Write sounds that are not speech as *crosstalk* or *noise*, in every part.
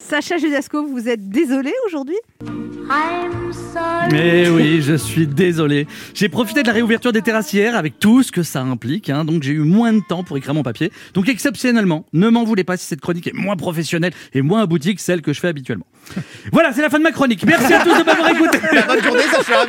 Sacha Judasco, vous êtes désolé aujourd'hui? Mais oui, je suis désolé. J'ai profité de la réouverture des terrassières avec tout ce que ça implique, hein, donc j'ai eu moins de temps pour écrire mon papier. Donc exceptionnellement, ne m'en voulez pas si cette chronique est moins professionnelle et moins aboutie que celle que je fais habituellement. *laughs* Voilà, c'est la fin de ma chronique. Merci à tous de m'avoir écouté. *laughs* Bonne journée, Sacha.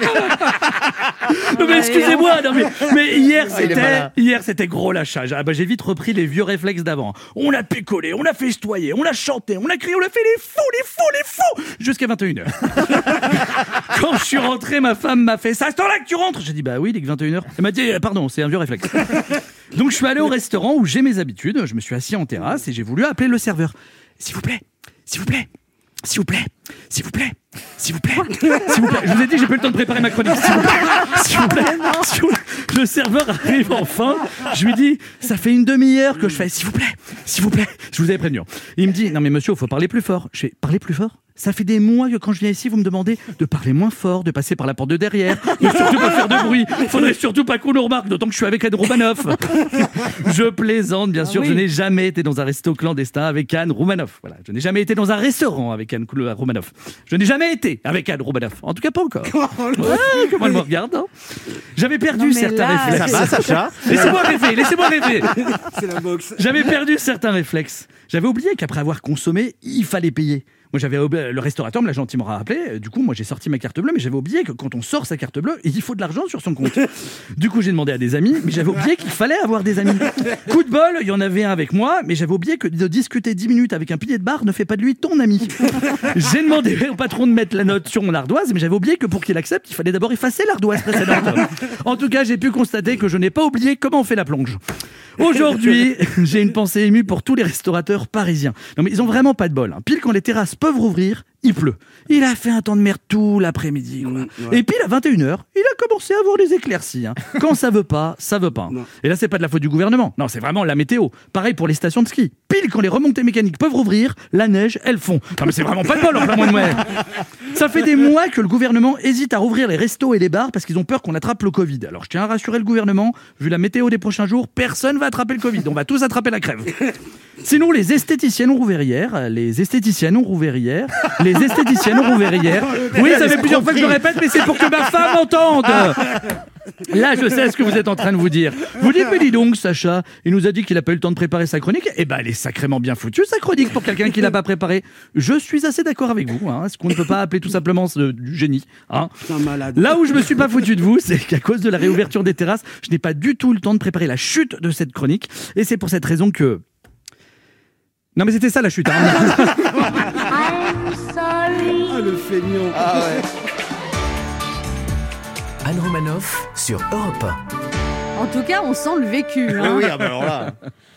Non mais excusez-moi, non mais, mais hier Ah, c'était hier c'était gros lâchage. Ah bah j'ai vite repris les vieux réflexes d'avant. On a picolé, on a festoyé, on a chanté, on a crié, on a fait les fous, les fous, les fous jusqu'à 21h. *laughs* *laughs* Quand je suis rentré, ma femme m'a fait "C'est à ce temps-là que tu rentres J'ai dit "Bah oui, il est que 21h." Elle m'a dit "Euh, "Pardon, c'est un vieux réflexe." *laughs* Donc je suis allé au restaurant où j'ai mes habitudes, je me suis assis en terrasse et j'ai voulu appeler le serveur. S'il vous plaît, s'il vous plaît, s'il vous plaît, s'il vous plaît, s'il vous plaît, s'il vous plaît. Je vous ai dit, j'ai pas eu le temps de préparer ma chronique. S'il vous plaît, s'il vous plaît, s'il vous plaît. Le serveur arrive enfin. Je lui dis, ça fait une demi-heure que je fais, s'il vous plaît, s'il vous plaît. Je vous avais prévenu. Il me dit, non mais monsieur, il faut parler plus fort. Je fais, parler plus fort? Ça fait des mois que quand je viens ici, vous me demandez de parler moins fort, de passer par la porte de derrière, de surtout pas faire de bruit. Faudrait surtout pas qu'on nous remarque, d'autant que je suis avec Anne Romanoff. *laughs* Je plaisante, bien sûr. Je n'ai jamais été dans un resto clandestin avec Anne Romanoff. Voilà. Je n'ai jamais été dans un restaurant avec Anne Romanoff. Je n'ai jamais été avec Anne Romanoff. En tout cas, pas encore. Ouais, comment elle me regarde hein J'avais perdu Non, certains là, réflexes. Ça va, Sacha Laissez-moi rêver, laissez-moi rêver. C'est la boxe. J'avais perdu certains réflexes. J'avais oublié qu'après avoir consommé, il fallait payer. Moi, j'avais le restaurateur me l'a gentiment rappelé. Du coup, moi, j'ai sorti ma carte bleue, mais j'avais oublié que quand on sort sa carte bleue, il faut de l'argent sur son compte. *laughs* Du coup, j'ai demandé à des amis, mais j'avais oublié qu'il fallait avoir des amis. *laughs* Coup de bol, il y en avait un avec moi, mais j'avais oublié que de discuter 10 minutes avec un pilier de bar ne fait pas de lui ton ami. *laughs* J'ai demandé au patron de mettre la note sur mon ardoise, mais j'avais oublié que pour qu'il accepte, il fallait d'abord effacer l'ardoise précédente. En tout cas, j'ai pu constater que je n'ai pas oublié comment on fait la plonge. Aujourd'hui, j'ai une pensée émue pour tous les restaurateurs parisiens. Non mais ils ont vraiment pas de bol. hein. Pile quand les terrasses peuvent rouvrir, il pleut. Il a fait un temps de merde tout l'après-midi. Et pile à 21h, il a commencé à avoir les éclaircies. hein. *laughs* Quand ça veut pas, ça veut pas. Non. Et là, c'est pas de la faute du gouvernement. Non, c'est vraiment la météo. Pareil pour les stations de ski. Pile quand les remontées mécaniques peuvent rouvrir, la neige, elles fond. Non mais c'est vraiment pas de bol en plein mois de mai. Ça fait des mois que le gouvernement hésite à rouvrir les restos et les bars parce qu'ils ont peur qu'on attrape le Covid. Alors je tiens à rassurer le gouvernement, vu la météo des prochains jours, personne va attraper le Covid. On va tous attraper la crève. Sinon, les esthéticiennes hier, les esthéticiennes hier, les esthéticiennes hier. *laughs* Oui, ça fait plusieurs fois que je le répète, mais c'est pour que ma femme entende. *laughs* Là, je sais ce que vous êtes en train de vous dire. Vous dites, mais dis donc, Sacha, il nous a dit qu'il a pas eu le temps de préparer sa chronique. Eh ben, elle est sacrément bien foutue, sa chronique, pour quelqu'un qui l'a pas préparée. Je suis assez d'accord avec vous, hein. Ce qu'on ne peut pas appeler tout simplement ce- du génie, hein? Là où je me suis pas foutu de vous, *laughs* c'est qu'à cause de la réouverture des terrasses, je n'ai pas du tout le temps de préparer la chute de cette chronique. Et c'est pour cette raison que. Non, mais c'était ça la chute. hein. *laughs* Ah, le feignant. Ah ouais. Anne Romanoff sur Europe 1. En tout cas, on sent le vécu. hein. Oui, ah bah alors là. *laughs*